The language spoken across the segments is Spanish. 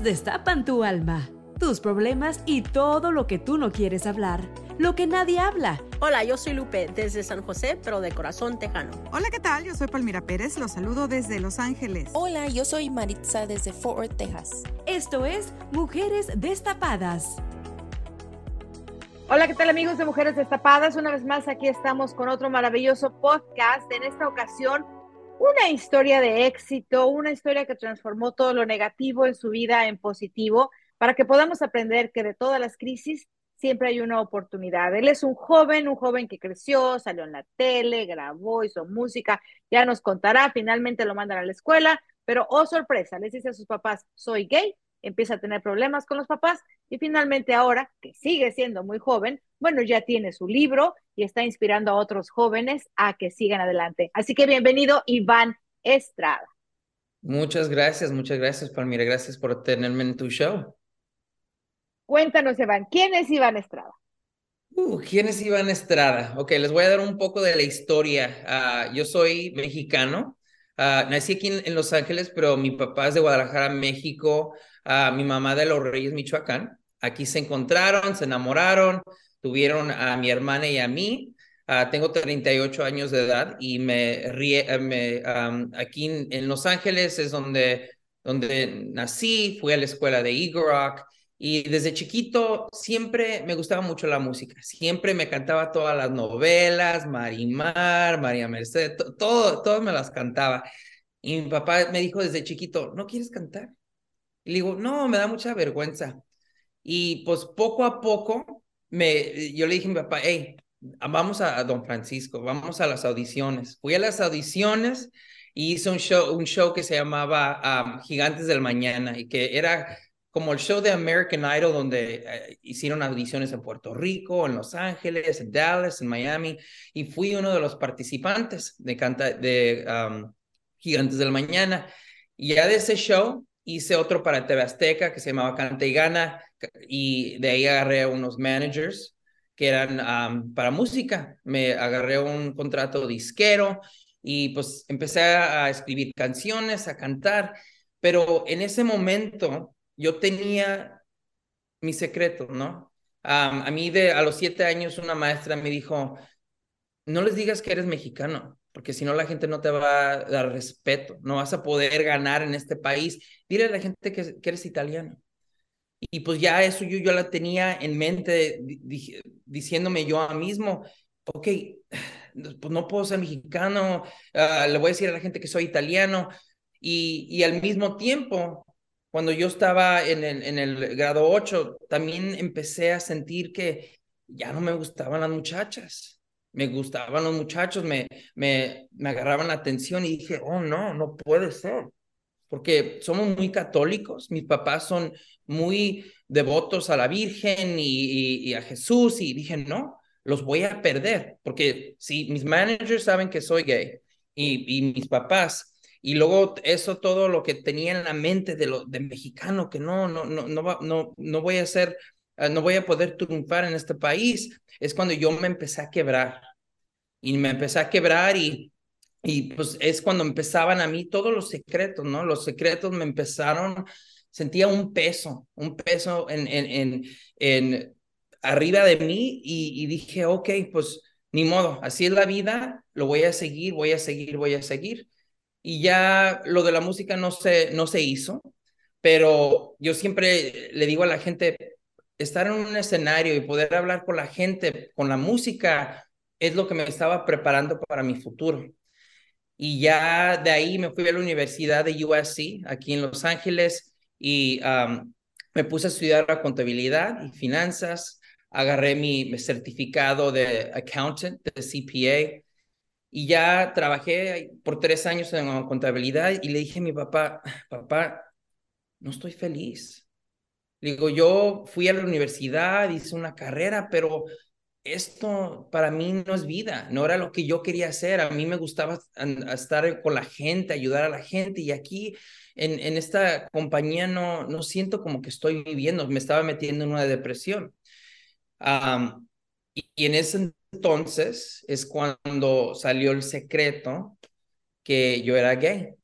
Ellas destapan tu alma, tus problemas y todo lo que tú no quieres hablar, lo que nadie habla. Hola, yo soy Lupe desde San José, pero de corazón tejano. Hola, ¿qué tal? Yo soy Palmira Pérez, los saludo desde Los Ángeles. Hola, yo soy Maritza desde Fort Worth, Texas. Esto es Mujeres Destapadas. Hola, ¿qué tal amigos de Mujeres Destapadas? Una vez más aquí estamos con otro maravilloso podcast. En esta ocasión, una historia de éxito, una historia que transformó todo lo negativo en su vida en positivo, para que podamos aprender que de todas las crisis siempre hay una oportunidad. Él es un joven, un joven que creció, salió en la tele, grabó, hizo música, ya nos contará, finalmente lo mandan a la escuela, pero oh sorpresa, les dice a sus papás, soy gay, empieza a tener problemas con los papás y finalmente ahora, que sigue siendo muy joven, bueno, ya tiene su libro y está inspirando a otros jóvenes a que sigan adelante. Así que bienvenido, Iván Estrada. Muchas gracias, muchas gracias, Palmira. Gracias por tenerme en tu show. Cuéntanos, Iván, ¿quién es Iván Estrada? Uh, ¿Quién es Iván Estrada? Ok, les voy a dar un poco de la historia. Uh, yo soy mexicano. Uh, nací aquí en, en, Los Ángeles, pero mi papá es de Guadalajara, México. mi mamá de Los Reyes, Michoacán. Aquí se encontraron, se enamoraron, tuvieron a mi hermana y a mí. tengo 38 años de edad y me, ríe, me um, aquí en, en, Los Ángeles es donde, donde nací. Fui a la escuela de Eagle Rock. Y desde chiquito siempre me gustaba mucho la música, siempre me cantaba todas las novelas, Marimar, María Mercedes, todo, todo me las cantaba. Y mi papá me dijo desde chiquito, ¿no quieres cantar? Y le digo, no, me da mucha vergüenza. Y pues poco a poco, me, yo le dije a mi papá, hey, vamos a, Don Francisco, vamos a las audiciones. Fui a las audiciones y hice un show, un show que se llamaba um, Gigantes del Mañana y que era como el show de American Idol, donde eh, hicieron audiciones en Puerto Rico, en Los Ángeles, en Dallas, en Miami, y fui uno de los participantes de, canta de um, Gigantes del Mañana. Y ya de ese show hice otro para TV Azteca que se llamaba Canta y Gana, y de ahí agarré a unos managers que eran para música. Me agarré un contrato disquero y pues empecé a escribir canciones, a cantar, pero en ese momento yo tenía mi secreto, ¿no? a mí de a los siete años una maestra me dijo, no les digas que eres mexicano, porque si no la gente no te va a dar respeto, no vas a poder ganar en este país. Dile a la gente que, eres italiano. Y pues ya eso yo, yo la tenía en mente diciéndome yo a mismo, ok, pues no puedo ser mexicano, ah, le voy a decir a la gente que soy italiano. Y, y al mismo tiempo cuando yo estaba en el, en el grado 8, también empecé a sentir que ya no me gustaban las muchachas. Me gustaban los muchachos, me, me, me agarraban la atención y dije, oh, no, no puede ser. Porque somos muy católicos, mis papás son muy devotos a la Virgen y, a Jesús y dije, no, los voy a perder. Porque si mis managers saben que soy gay y, y mis papás y luego eso todo lo que tenía en la mente de lo de mexicano que no no no no no no voy a ser no voy a poder triunfar en este país es cuando yo me empecé a quebrar. Y me empecé a quebrar y y pues es cuando empezaban a mí todos los secretos no los secretos me empezaron sentía un peso un peso en en en, en arriba de mí y, y dije ok pues ni modo así es la vida lo voy a seguir voy a seguir voy a seguir y ya lo de la música no se, no se hizo, pero yo siempre le digo a la gente, estar en un escenario y poder hablar con la gente, con la música, es lo que me estaba preparando para mi futuro. Y ya de ahí me fui a la Universidad de USC, aquí en Los Ángeles, y me puse a estudiar la contabilidad y finanzas. Agarré mi certificado de accountant, de CPA, y ya trabajé por tres años en contabilidad y le dije a mi papá, papá, no estoy feliz. Digo, yo fui a la universidad, hice una carrera, pero esto para mí no es vida, no era lo que yo quería hacer. A mí me gustaba estar con la gente, ayudar a la gente y aquí en, en esta compañía no, no siento como que estoy viviendo, me estaba metiendo en una depresión. y, y en ese entonces es cuando salió el secreto que yo era gay.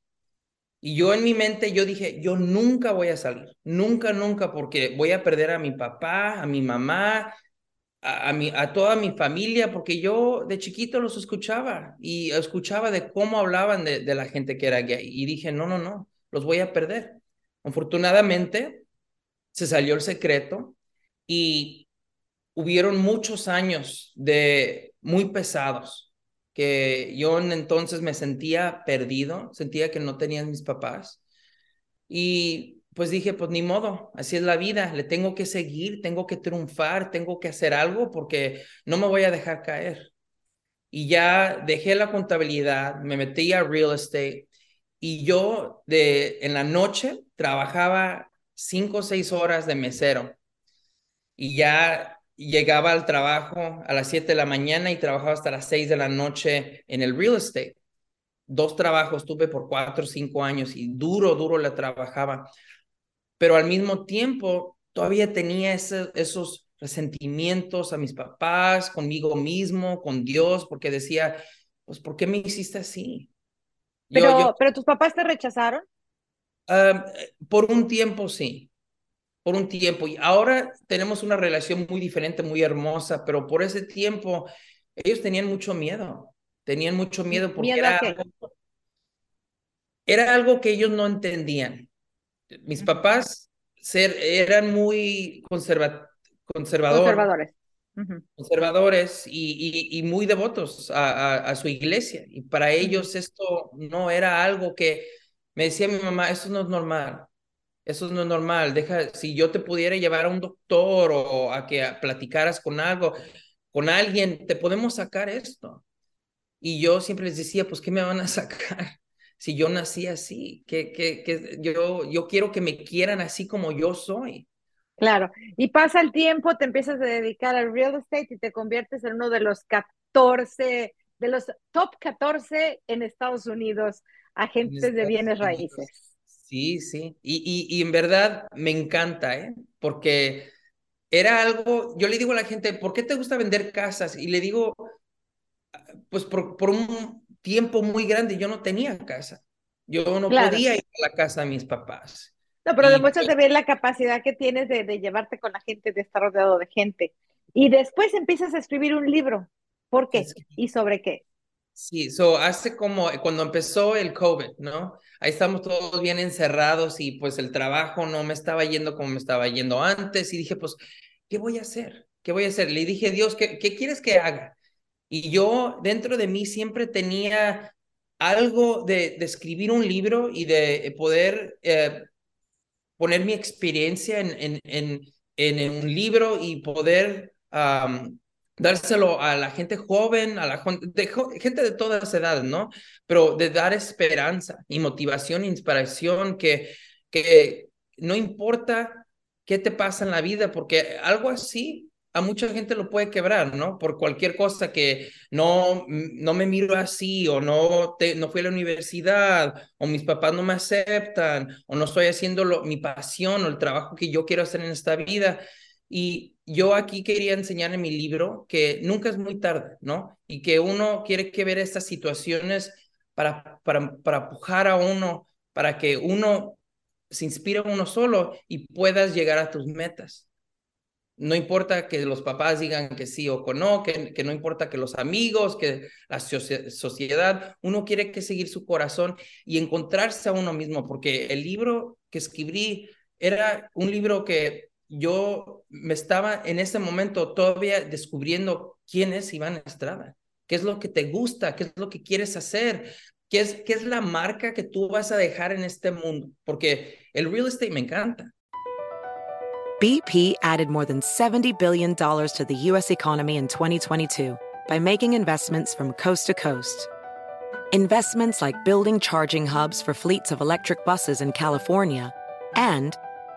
Y yo en mi mente, yo dije, yo nunca voy a salir, nunca, nunca, porque voy a perder a mi papá, a mi mamá, a, mi, a toda mi familia, porque yo de chiquito los escuchaba y escuchaba de cómo hablaban de, de la gente que era gay. Y dije, no, no, no, los voy a perder. Afortunadamente, se salió el secreto y hubieron muchos años de muy pesados que yo entonces me sentía perdido, sentía que no tenía mis papás. Y pues dije, pues ni modo, así es la vida, le tengo que seguir, tengo que triunfar, tengo que hacer algo porque no me voy a dejar caer. Y ya dejé la contabilidad, me metí a real estate y yo de en la noche trabajaba cinco o seis horas de mesero y ya llegaba al trabajo a las 7 de la mañana y trabajaba hasta las 6 de la noche en el real estate. Dos trabajos tuve por cuatro o cinco años y duro, duro la trabajaba. Pero al mismo tiempo todavía tenía esos resentimientos a mis papás, conmigo mismo, con Dios, porque decía, pues, ¿por qué me hiciste así? Pero, pero tus papás te rechazaron. Ah, por un tiempo sí, por un tiempo y ahora tenemos una relación muy diferente, muy hermosa, pero por ese tiempo ellos tenían mucho miedo, tenían mucho miedo porque era, algo, era algo que ellos no entendían. Mis papás ser, eran muy conservadores. Conservadores. Conservadores y, y, muy devotos a, a, su iglesia. Y para ellos esto no era algo que me decía mi mamá, esto no es normal. Eso no es normal. Deja, si yo te pudiera llevar a un doctor o a que platicaras con algo, con alguien, te podemos sacar esto. Y yo siempre les decía, pues, ¿qué me van a sacar? Si yo nací así, que, que, que yo, yo quiero que me quieran así como yo soy. Claro, y pasa el tiempo, te empiezas a dedicar al real estate y te conviertes en uno de los 14, de los top 14 en Estados Unidos, agentes de bienes raíces. Sí, sí. Y, y, en verdad me encanta, ¿eh? Porque era algo, yo le digo a la gente, ¿por qué te gusta vender casas? Y le digo, pues por, por un tiempo muy grande yo no tenía casa. Yo no podía ir a la casa de mis papás. No, pero demuestras de ver la capacidad que tienes de, de, llevarte con la gente, de estar rodeado de gente. Y después empiezas a escribir un libro. ¿Por qué? ¿Y sobre qué? Sí, so hace como cuando empezó el COVID, ¿no? Ahí estamos todos bien encerrados y pues el trabajo no me estaba yendo como me estaba yendo antes y dije, pues, ¿qué voy a hacer? ¿Qué voy a hacer? Le dije, Dios, ¿qué, qué quieres que haga? Y yo dentro de mí siempre tenía algo de, de escribir un libro y de poder eh, poner mi experiencia en, en, en, en, un libro y poder dárselo a la gente joven, a la gente de todas edades, ¿no? Pero de dar esperanza y motivación, inspiración, que, que no importa qué te pasa en la vida, porque algo así a mucha gente lo puede quebrar, ¿no? Por cualquier cosa que no, no me miro así, o no, te, no fui a la universidad, o mis papás no me aceptan, o no estoy haciendo lo, mi pasión o el trabajo que yo quiero hacer en esta vida. Y yo aquí quería enseñar en mi libro que nunca es muy tarde, ¿no? Y que uno quiere que ver estas situaciones para, para, para pujar a uno, para que uno se inspire uno solo y puedas llegar a tus metas. No importa que los papás digan que sí o que no, que, que no importa que los amigos, que la sociedad, uno quiere que seguir su corazón y encontrarse a uno mismo, porque el libro que escribí era un libro que yo me estaba en ese momento todavía descubriendo quién es Iván Estrada, qué es lo que te gusta, qué es lo que quieres hacer, qué es, qué es la marca que tú vas a dejar en este mundo, porque el real estate me encanta. BP added more than $70 billion to the U.S. economy in 2022 by making investments from coast to coast. Investments like building charging hubs for fleets of electric buses in California and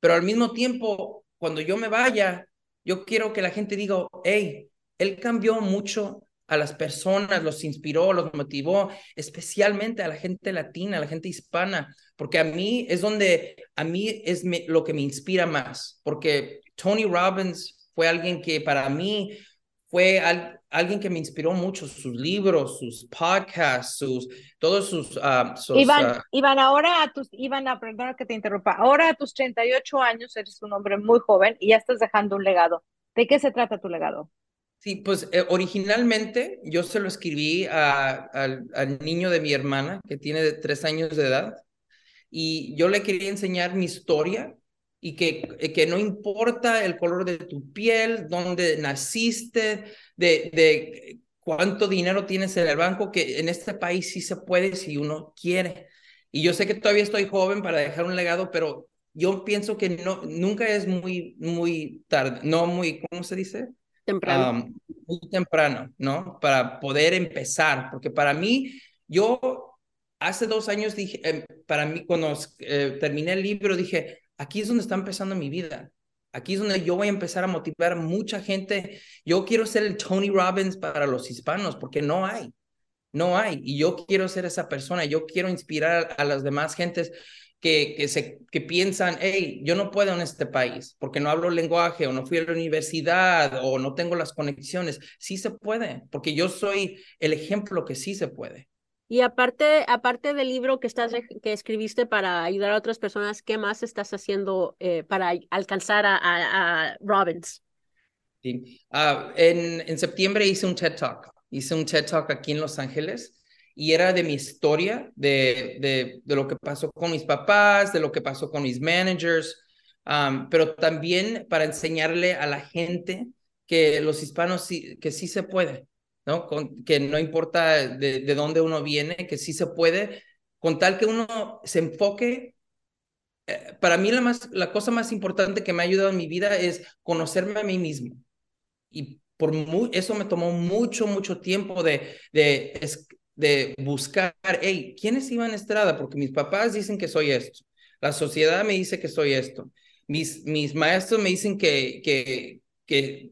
Pero al mismo tiempo, cuando yo me vaya, yo quiero que la gente diga, hey, él cambió mucho a las personas, los inspiró, los motivó, especialmente a la gente latina, a la gente hispana, porque a mí es donde, a mí es lo que me inspira más, porque Tony Robbins fue alguien que para mí fue alguien que me inspiró mucho, sus libros, sus podcasts, sus, todos sus... Uh, Iván, Iván, ahora a tus, Iván, perdona que te interrumpa, ahora a tus 38 años eres un hombre muy joven y ya estás dejando un legado. ¿De qué se trata tu legado? Sí, pues eh, originalmente yo se lo escribí al, al niño de mi hermana, que tiene tres años de edad, y yo le quería enseñar mi historia y que, eh, que no importa el color de tu piel, dónde naciste, de, de cuánto dinero tienes en el banco, que en este país sí se puede si uno quiere. Y yo sé que todavía estoy joven para dejar un legado, pero yo pienso que no, nunca es muy, muy tarde, no muy, ¿cómo se dice? Temprano. muy temprano, ¿no? Para poder empezar, porque para mí, yo hace dos años dije, em, para mí, cuando eh, terminé el libro, dije, aquí es donde está empezando mi vida. Aquí es donde yo voy a empezar a motivar a mucha gente. Yo quiero ser el Tony Robbins para los hispanos, porque no hay, no hay. Y yo quiero ser esa persona. Yo quiero inspirar a las demás gentes que, que, se, que piensan, hey, yo no puedo en este país porque no hablo lenguaje o no fui a la universidad o no tengo las conexiones. Sí se puede, porque yo soy el ejemplo que sí se puede. Y aparte, aparte del libro que, estás, que escribiste para ayudar a otras personas, ¿qué más estás haciendo eh, para alcanzar a, a, Robbins? Sí. Uh, en, en septiembre hice un TED Talk. Hice un TED Talk aquí en Los Ángeles y era de mi historia, de, de, de, lo que pasó con mis papás, de lo que pasó con mis managers, um, pero también para enseñarle a la gente que los hispanos sí, que sí se puede, Con, que no importa de, de, dónde uno viene, que sí se puede, con tal que uno se enfoque. Eh, para mí la, más, la cosa más importante que me ha ayudado en mi vida es conocerme a mí mismo. Y por muy, eso me tomó mucho, mucho tiempo de, de, de buscar, hey, ¿quién es Iván Estrada? Porque mis papás dicen que soy esto. La sociedad me dice que soy esto. Mis, mis maestros me dicen que, que, que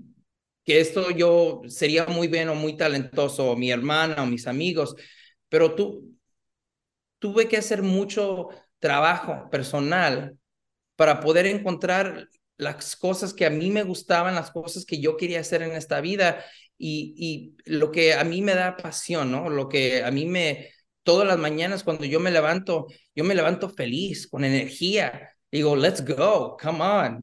que esto yo sería muy bien o muy talentoso, mi hermana o mis amigos, pero tú, tuve que hacer mucho trabajo personal para poder encontrar las cosas que a mí me gustaban, las cosas que yo quería hacer en esta vida y, y lo que a mí me da pasión, ¿no? Lo que a mí me, todas las mañanas cuando yo me levanto, yo me levanto feliz, con energía, Digo, let's go, come on,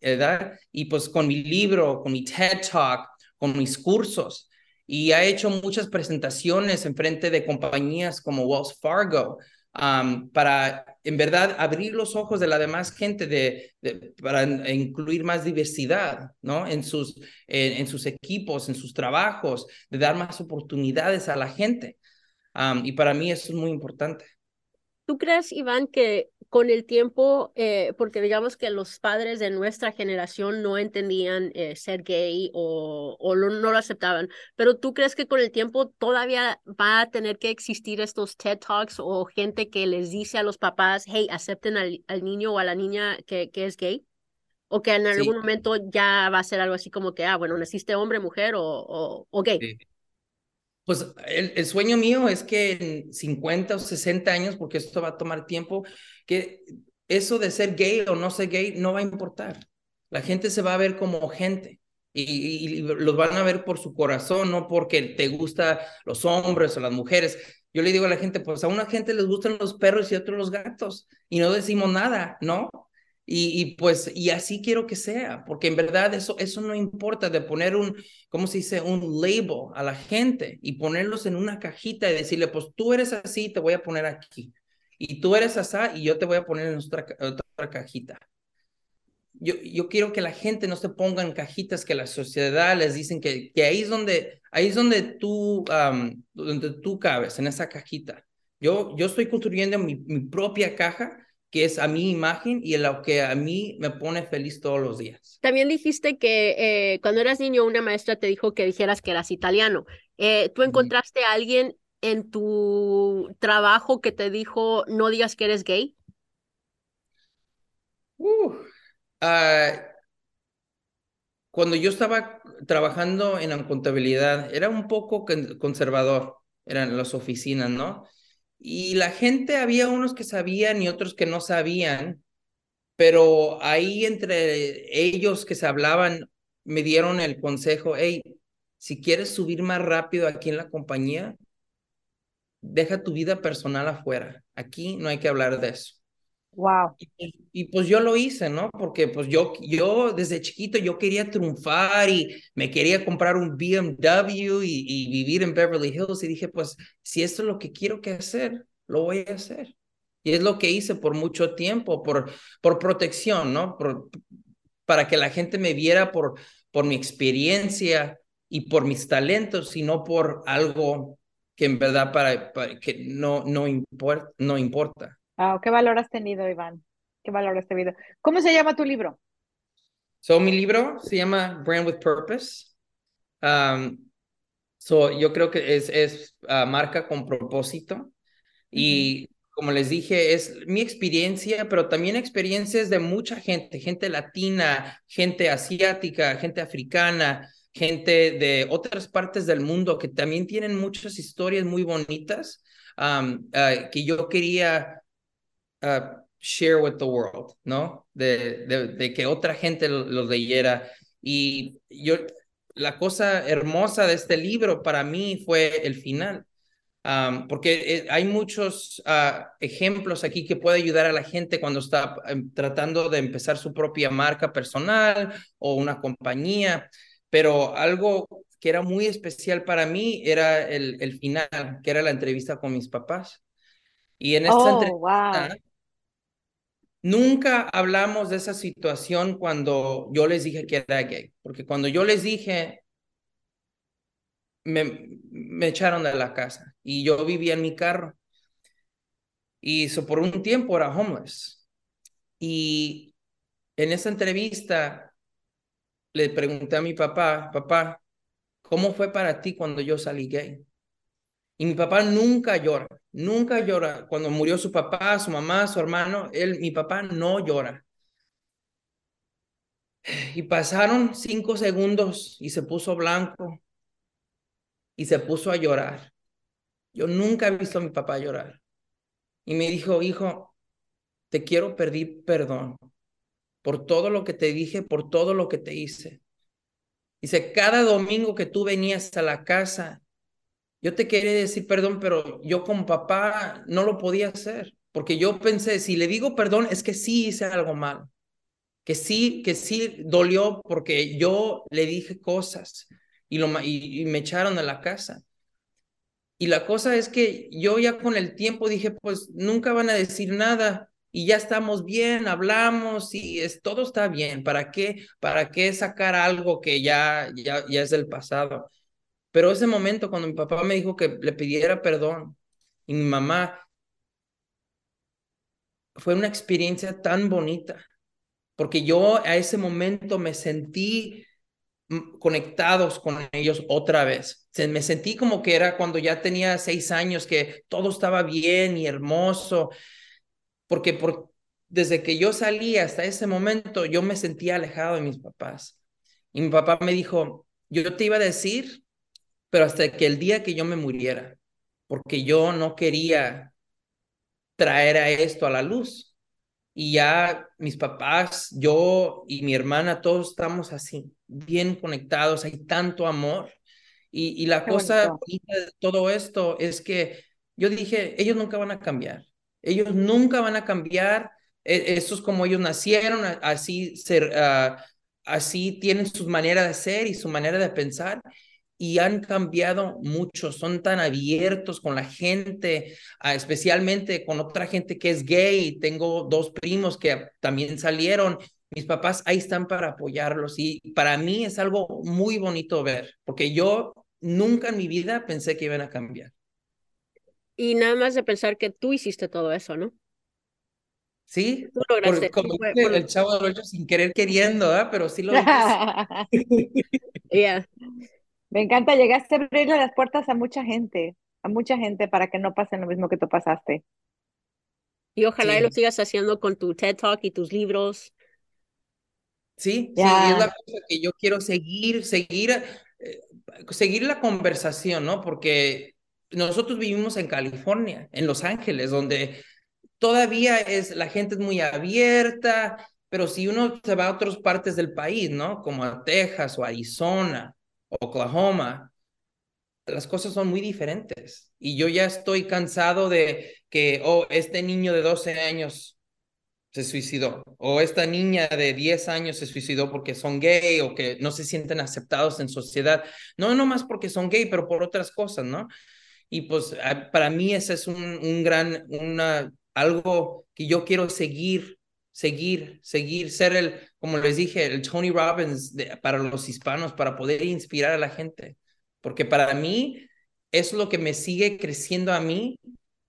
¿verdad? Y pues con mi libro, con mi TED Talk, con mis cursos, y ha hecho muchas presentaciones en frente de compañías como Wells Fargo, um, para en verdad abrir los ojos de la demás gente de, para incluir más diversidad, ¿no? En sus, en, en, sus equipos, en sus trabajos, de dar más oportunidades a la gente. Um, y para mí eso es muy importante. ¿Tú crees, Iván, que con el tiempo, eh, porque digamos que los padres de nuestra generación no entendían eh, ser gay o, o no lo aceptaban, pero tú crees que con el tiempo todavía va a tener que existir estos TED Talks o gente que les dice a los papás, hey, acepten al, al niño o a la niña que, que es gay? O que en algún momento ya va a ser algo así como que, ah, bueno, naciste hombre, mujer o, o, o gay. Pues el, sueño mío es que en 50 o 60 años, porque esto va a tomar tiempo, que eso de ser gay o no ser gay no va a importar. La gente se va a ver como gente y, los van a ver por su corazón, no porque te gustan los hombres o las mujeres. Yo le digo a la gente, pues a una gente les gustan los perros y a otros los gatos y no decimos nada, ¿no? Y, pues, y así quiero que sea, porque en verdad eso, eso no importa de poner un, ¿cómo se dice? Un label a la gente y ponerlos en una cajita y decirle, pues tú eres así, te voy a poner aquí. Y tú eres así y yo te voy a poner en otra, otra cajita. Yo, yo quiero que la gente no se ponga en cajitas que la sociedad les dicen que, que ahí es donde, ahí es donde tú, donde tú cabes, en esa cajita. Yo, yo estoy construyendo mi, mi propia caja que es a mi imagen y lo que a mí me pone feliz todos los días. También dijiste que eh, cuando eras niño una maestra te dijo que dijeras que eras italiano. Eh, ¿Tú encontraste a alguien en tu trabajo que te dijo no digas que eres gay? Ah, cuando yo estaba trabajando en la contabilidad, era un poco conservador, eran las oficinas, ¿no? Y la gente, había unos que sabían y otros que no sabían, pero ahí entre ellos que se hablaban, me dieron el consejo, hey, si quieres subir más rápido aquí en la compañía, deja tu vida personal afuera. Aquí no hay que hablar de eso. Wow. Y, pues yo lo hice, ¿no? Porque pues yo, yo desde chiquito yo quería triunfar y me quería comprar un BMW y, y, vivir en Beverly Hills y dije, pues si esto es lo que quiero que hacer, lo voy a hacer. Y es lo que hice por mucho tiempo, por, por protección, ¿no? Por, para que la gente me viera por, por mi experiencia y por mis talentos, y no por algo que en verdad para, que no, no, import, no importa. Ah, ¿Qué valor has tenido, Iván? ¿Qué valor has tenido? ¿Cómo se llama tu libro? So, mi libro se llama Brand with Purpose. Um, so, yo creo que es, es ah, marca con propósito. Y como les dije, es mi experiencia, pero también experiencias de mucha gente, gente latina, gente asiática, gente africana, gente de otras partes del mundo que también tienen muchas historias muy bonitas um, uh, que yo quería Uh, share with the world, ¿no? De, de, que otra gente los leyera. Y yo, la cosa hermosa de este libro para mí fue el final, um, porque eh, hay muchos uh, ejemplos aquí que puede ayudar a la gente cuando está em, tratando de empezar su propia marca personal o una compañía, pero algo que era muy especial para mí era el, el final, que era la entrevista con mis papás. Y en esta oh, entrevista, Nunca hablamos de esa situación cuando yo les dije que era gay, porque cuando yo les dije, me, echaron de la casa y yo vivía en mi carro. Y eso por un tiempo era homeless. Y en esa entrevista le pregunté a mi papá, papá, ¿cómo fue para ti cuando yo salí gay? Y mi papá nunca llora, nunca llora. Cuando murió su papá, su mamá, su hermano, él, mi papá no llora. Y pasaron cinco segundos y se puso blanco y se puso a llorar. Yo nunca he visto a mi papá llorar. Y me dijo, hijo, te quiero pedir perdón por todo lo que te dije, por todo lo que te hice. Dice, cada domingo que tú venías a la casa yo te quería decir perdón, pero yo como papá no lo podía hacer, porque yo pensé, si le digo perdón, es que sí hice algo mal, que sí, que sí dolió porque yo le dije cosas y, lo, me echaron a la casa. Y la cosa es que yo ya con el tiempo dije, pues nunca van a decir nada y ya estamos bien, hablamos y es, todo está bien. ¿Para qué? ¿Para qué sacar algo que ya, ya, ya es del pasado? Pero ese momento cuando mi papá me dijo que le pidiera perdón y mi mamá, fue una experiencia tan bonita, porque yo a ese momento me sentí mm, conectados con ellos otra vez. Me sentí como que era cuando ya tenía seis años, que todo estaba bien y hermoso, porque por, desde que yo salí hasta ese momento, yo me sentía alejado de mis papás. Y mi papá me dijo, yo te iba a decir, pero hasta que el día que yo me muriera, porque yo no quería traer a esto a la luz. Y ya mis papás, yo y mi hermana, todos estamos así, bien conectados, hay tanto amor. Y, y la cosa bonita de todo esto es que yo dije, ellos nunca van a cambiar, ellos nunca van a cambiar, e, esto es como ellos nacieron, así, ser, uh, así tienen su manera de ser y su manera de pensar y han cambiado mucho, son tan abiertos con la gente, ah, especialmente con otra gente que es gay. Tengo dos primos que también salieron. Mis papás ahí están para apoyarlos y para mí es algo muy bonito ver, porque yo nunca en mi vida pensé que iban a cambiar. Y nada más de pensar que tú hiciste todo eso, ¿no? Sí, como el chavo de sin querer queriendo, ¿eh? pero sí lo yeah. Me encanta, llegaste a abrirle las puertas a mucha gente, a mucha gente para que no pasen lo mismo que tú pasaste. Y ojalá lo sigas haciendo con tu TED Talk y tus libros. Sí, sí, es la cosa que yo quiero seguir, seguir, eh, seguir la conversación, ¿no? Porque nosotros vivimos en California, en Los Ángeles, donde todavía es, la gente es muy abierta, pero si uno se va a otras partes del país, ¿no? Como a Texas o Arizona, Oklahoma, las cosas son muy diferentes. Y yo ya estoy cansado de que, oh, este niño de 12 años se suicidó, o esta niña de 10 años se suicidó porque son gay o que no se sienten aceptados en sociedad. No, no más porque son gay, pero por otras cosas, ¿no? Y pues para mí ese es un, un gran, una, algo que yo quiero seguir seguir, seguir, ser el, como les dije, el Tony Robbins para los hispanos, para poder inspirar a la gente. Porque para mí es lo que me sigue creciendo a mí,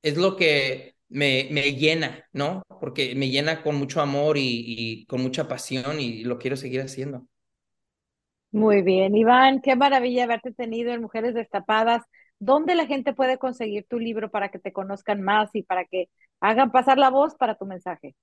es lo que me, me llena, ¿no? Porque me llena con mucho amor y, con mucha pasión y lo quiero seguir haciendo. Muy bien, Iván, qué maravilla haberte tenido en Mujeres Destapadas. ¿Dónde la gente puede conseguir tu libro para que te conozcan más y para que hagan pasar la voz para tu mensaje?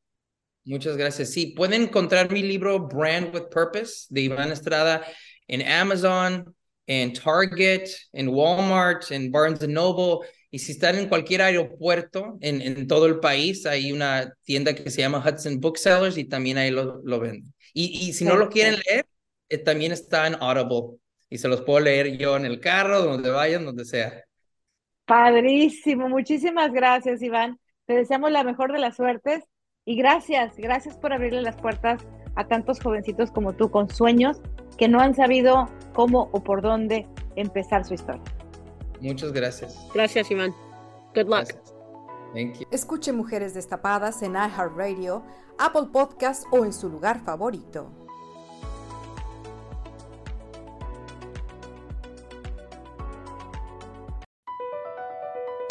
Muchas gracias. Sí, pueden encontrar mi libro Brand with Purpose de Iván Estrada en Amazon, en Target, en Walmart, en Barnes Noble. Y si están en cualquier aeropuerto en, en todo el país, hay una tienda que se llama Hudson Booksellers y también ahí lo, lo venden. Y, y si no lo quieren leer, eh, también está en Audible y se los puedo leer yo en el carro, donde vayan, donde sea. Padrísimo, muchísimas gracias, Iván. Te deseamos la mejor de las suertes y gracias, gracias por abrirle las puertas a tantos jovencitos como tú con sueños que no han sabido cómo o por dónde empezar su historia. Muchas gracias. Gracias, Iván. Good luck. Thank you. Escuche Mujeres Destapadas en iHeartRadio, Apple Podcast o en su lugar favorito.